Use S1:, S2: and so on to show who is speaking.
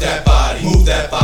S1: that body, move that body.